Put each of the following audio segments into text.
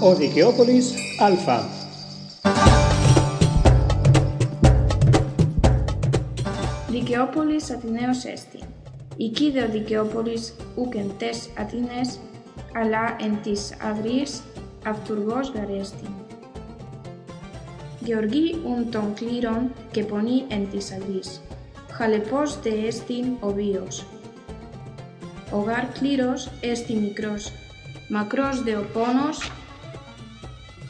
ο Δικαιόπολης Α. Δικαιόπολης Αθηναίος έστι. Οικίδε ο Δικαιόπολης ούκ εν τες Αθήνες, αλλά εν της αυρής αυτουργός γαρέστη. Γεωργή ουν των κλήρων και πονή εν της αυγής. Χαλεπός δε έστιν ο βίος. Ο γάρ κλήρος έστι μικρός, μακρός δε ο πόνος,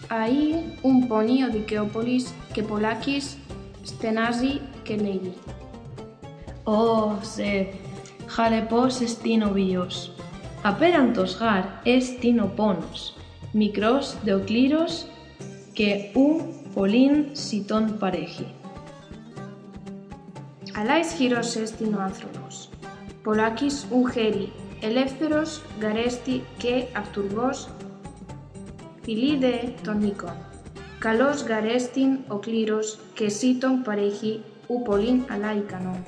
αΐ ουν πονεί ο Δικαιόπολης και πολλάκις στενάζει και λέγει. Ω, σε, χαλεπός εστίν ο βίος. Απέραντος γάρ εστίν ο πόνος. Μικρός δε ο κλήρος και ου πολλήν σιτών παρέχει. Αλλά ισχυρός έστιν ο άνθρωπος. Πολλάκις ουν χέλη, ελεύθερος, γαρέστη και αυτουργός, φιλίδε των νίκων. Καλός γαρέστην ο κλήρος και σίτον παρέχει ου πολλήν αλλά ικανόν.